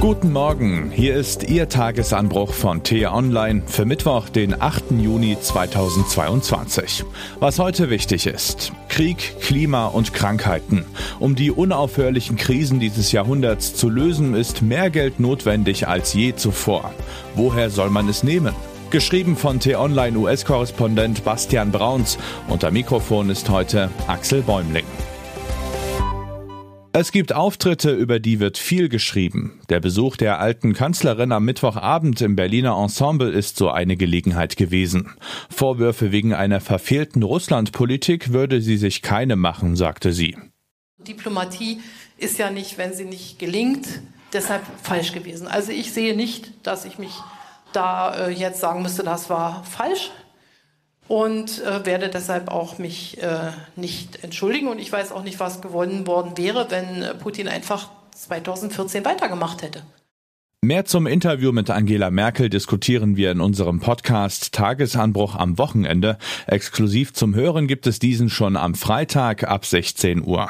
Guten Morgen, hier ist Ihr Tagesanbruch von T-Online für Mittwoch, den 8. Juni 2022. Was heute wichtig ist. Krieg, Klima und Krankheiten. Um die unaufhörlichen Krisen dieses Jahrhunderts zu lösen, ist mehr Geld notwendig als je zuvor. Woher soll man es nehmen? Geschrieben von T-Online US-Korrespondent Bastian Brauns. Unter Mikrofon ist heute Axel Bäumling. Es gibt Auftritte, über die wird viel geschrieben. Der Besuch der alten Kanzlerin am Mittwochabend im Berliner Ensemble ist so eine Gelegenheit gewesen. Vorwürfe wegen einer verfehlten Russlandpolitik würde sie sich keine machen, sagte sie. Diplomatie ist ja nicht, wenn sie nicht gelingt, deshalb falsch gewesen. Also ich sehe nicht, dass ich mich da äh, jetzt sagen müsste, das war falsch und äh, werde deshalb auch mich äh, nicht entschuldigen. Und ich weiß auch nicht, was gewonnen worden wäre, wenn äh, Putin einfach 2014 weitergemacht hätte. Mehr zum Interview mit Angela Merkel diskutieren wir in unserem Podcast Tagesanbruch am Wochenende. Exklusiv zum Hören gibt es diesen schon am Freitag ab 16 Uhr.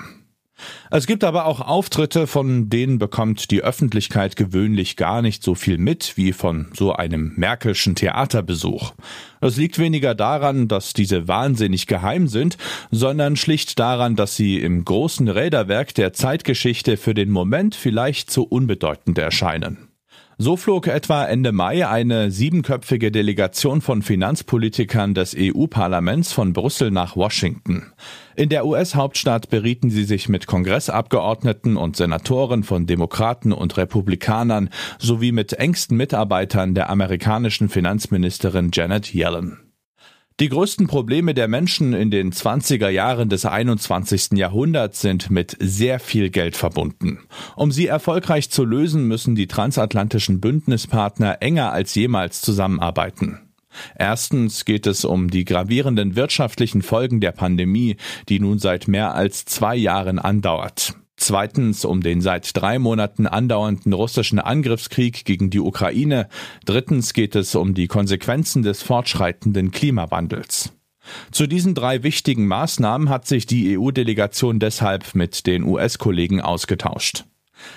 Es gibt aber auch Auftritte, von denen bekommt die Öffentlichkeit gewöhnlich gar nicht so viel mit wie von so einem Merkelschen Theaterbesuch. Das liegt weniger daran, dass diese wahnsinnig geheim sind, sondern schlicht daran, dass sie im großen Räderwerk der Zeitgeschichte für den Moment vielleicht zu unbedeutend erscheinen. So flog etwa Ende Mai eine siebenköpfige Delegation von Finanzpolitikern des EU-Parlaments von Brüssel nach Washington. In der US-Hauptstadt berieten sie sich mit Kongressabgeordneten und Senatoren von Demokraten und Republikanern sowie mit engsten Mitarbeitern der amerikanischen Finanzministerin Janet Yellen. Die größten Probleme der Menschen in den 20er Jahren des 21. Jahrhunderts sind mit sehr viel Geld verbunden. Um sie erfolgreich zu lösen, müssen die transatlantischen Bündnispartner enger als jemals zusammenarbeiten. Erstens geht es um die gravierenden wirtschaftlichen Folgen der Pandemie, die nun seit mehr als zwei Jahren andauert. Zweitens um den seit drei Monaten andauernden russischen Angriffskrieg gegen die Ukraine. Drittens geht es um die Konsequenzen des fortschreitenden Klimawandels. Zu diesen drei wichtigen Maßnahmen hat sich die EU-Delegation deshalb mit den US-Kollegen ausgetauscht.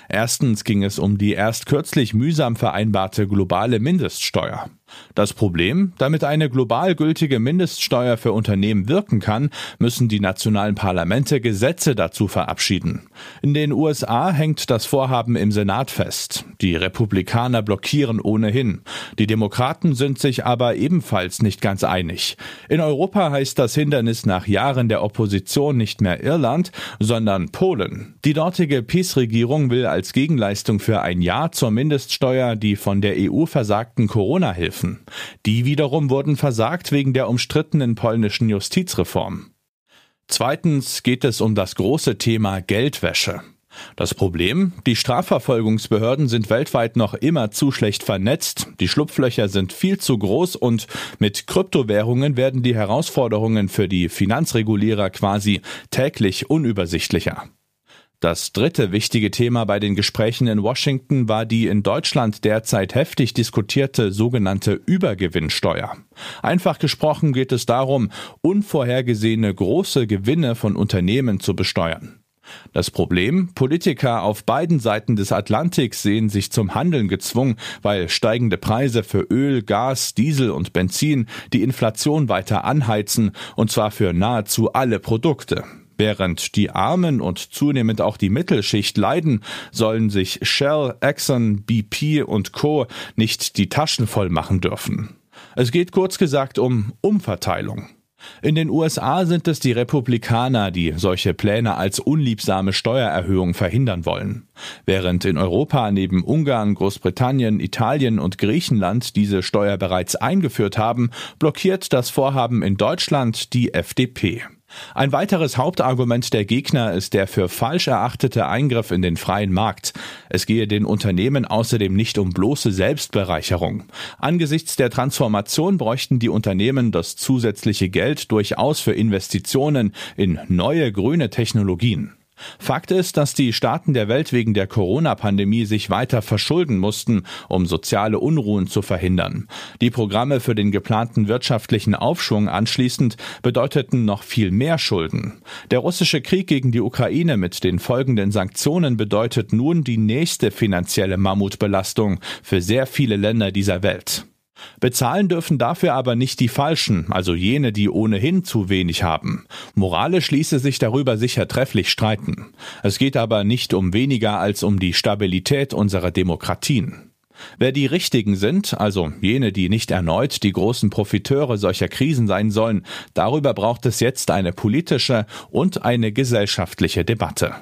Erstens ging es um die erst kürzlich mühsam vereinbarte globale Mindeststeuer. Das Problem, damit eine global gültige Mindeststeuer für Unternehmen wirken kann, müssen die nationalen Parlamente Gesetze dazu verabschieden. In den USA hängt das Vorhaben im Senat fest. Die Republikaner blockieren ohnehin. Die Demokraten sind sich aber ebenfalls nicht ganz einig. In Europa heißt das Hindernis nach Jahren der Opposition nicht mehr Irland, sondern Polen. Die dortige PiS-Regierung will als Gegenleistung für ein Ja zur Mindeststeuer die von der EU versagten Corona-Hilfen Strafen. Die wiederum wurden versagt wegen der umstrittenen polnischen Justizreform. Zweitens geht es um das große Thema Geldwäsche. Das Problem, die Strafverfolgungsbehörden sind weltweit noch immer zu schlecht vernetzt, die Schlupflöcher sind viel zu groß und mit Kryptowährungen werden die Herausforderungen für die Finanzregulierer quasi täglich unübersichtlicher. Das dritte wichtige Thema bei den Gesprächen in Washington war die in Deutschland derzeit heftig diskutierte sogenannte Übergewinnsteuer. Einfach gesprochen geht es darum, unvorhergesehene große Gewinne von Unternehmen zu besteuern. Das Problem, Politiker auf beiden Seiten des Atlantiks sehen sich zum Handeln gezwungen, weil steigende Preise für Öl, Gas, Diesel und Benzin die Inflation weiter anheizen, und zwar für nahezu alle Produkte. Während die Armen und zunehmend auch die Mittelschicht leiden, sollen sich Shell, Exxon, BP und Co. nicht die Taschen voll machen dürfen. Es geht kurz gesagt um Umverteilung. In den USA sind es die Republikaner, die solche Pläne als unliebsame Steuererhöhung verhindern wollen. Während in Europa neben Ungarn, Großbritannien, Italien und Griechenland diese Steuer bereits eingeführt haben, blockiert das Vorhaben in Deutschland die FDP. Ein weiteres Hauptargument der Gegner ist der für falsch erachtete Eingriff in den freien Markt. Es gehe den Unternehmen außerdem nicht um bloße Selbstbereicherung. Angesichts der Transformation bräuchten die Unternehmen das zusätzliche Geld durchaus für Investitionen in neue grüne Technologien. Fakt ist, dass die Staaten der Welt wegen der Corona-Pandemie sich weiter verschulden mussten, um soziale Unruhen zu verhindern. Die Programme für den geplanten wirtschaftlichen Aufschwung anschließend bedeuteten noch viel mehr Schulden. Der russische Krieg gegen die Ukraine mit den folgenden Sanktionen bedeutet nun die nächste finanzielle Mammutbelastung für sehr viele Länder dieser Welt. Bezahlen dürfen dafür aber nicht die Falschen, also jene, die ohnehin zu wenig haben. Moralisch ließe sich darüber sicher trefflich streiten. Es geht aber nicht um weniger als um die Stabilität unserer Demokratien. Wer die Richtigen sind, also jene, die nicht erneut die großen Profiteure solcher Krisen sein sollen, darüber braucht es jetzt eine politische und eine gesellschaftliche Debatte.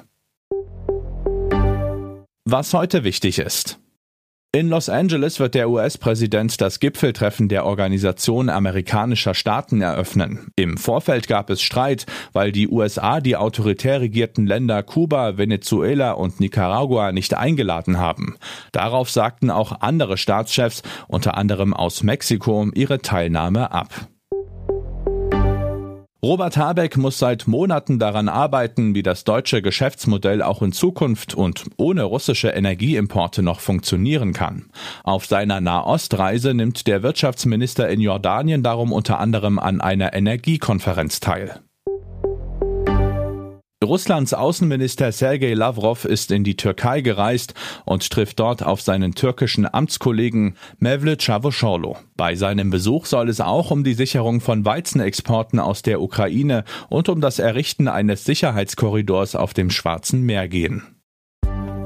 Was heute wichtig ist. In Los Angeles wird der US-Präsident das Gipfeltreffen der Organisation amerikanischer Staaten eröffnen. Im Vorfeld gab es Streit, weil die USA die autoritär regierten Länder Kuba, Venezuela und Nicaragua nicht eingeladen haben. Darauf sagten auch andere Staatschefs, unter anderem aus Mexiko, ihre Teilnahme ab. Robert Habeck muss seit Monaten daran arbeiten, wie das deutsche Geschäftsmodell auch in Zukunft und ohne russische Energieimporte noch funktionieren kann. Auf seiner Nahostreise nimmt der Wirtschaftsminister in Jordanien darum unter anderem an einer Energiekonferenz teil. Russlands Außenminister Sergei Lavrov ist in die Türkei gereist und trifft dort auf seinen türkischen Amtskollegen Mevlut Cavusoglu. Bei seinem Besuch soll es auch um die Sicherung von Weizenexporten aus der Ukraine und um das Errichten eines Sicherheitskorridors auf dem Schwarzen Meer gehen.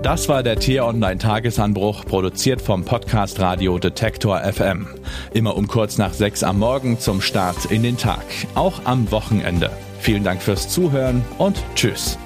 Das war der T-Online Tagesanbruch, produziert vom Podcast Radio Detektor FM. Immer um kurz nach sechs am Morgen zum Start in den Tag, auch am Wochenende. Vielen Dank fürs Zuhören und Tschüss.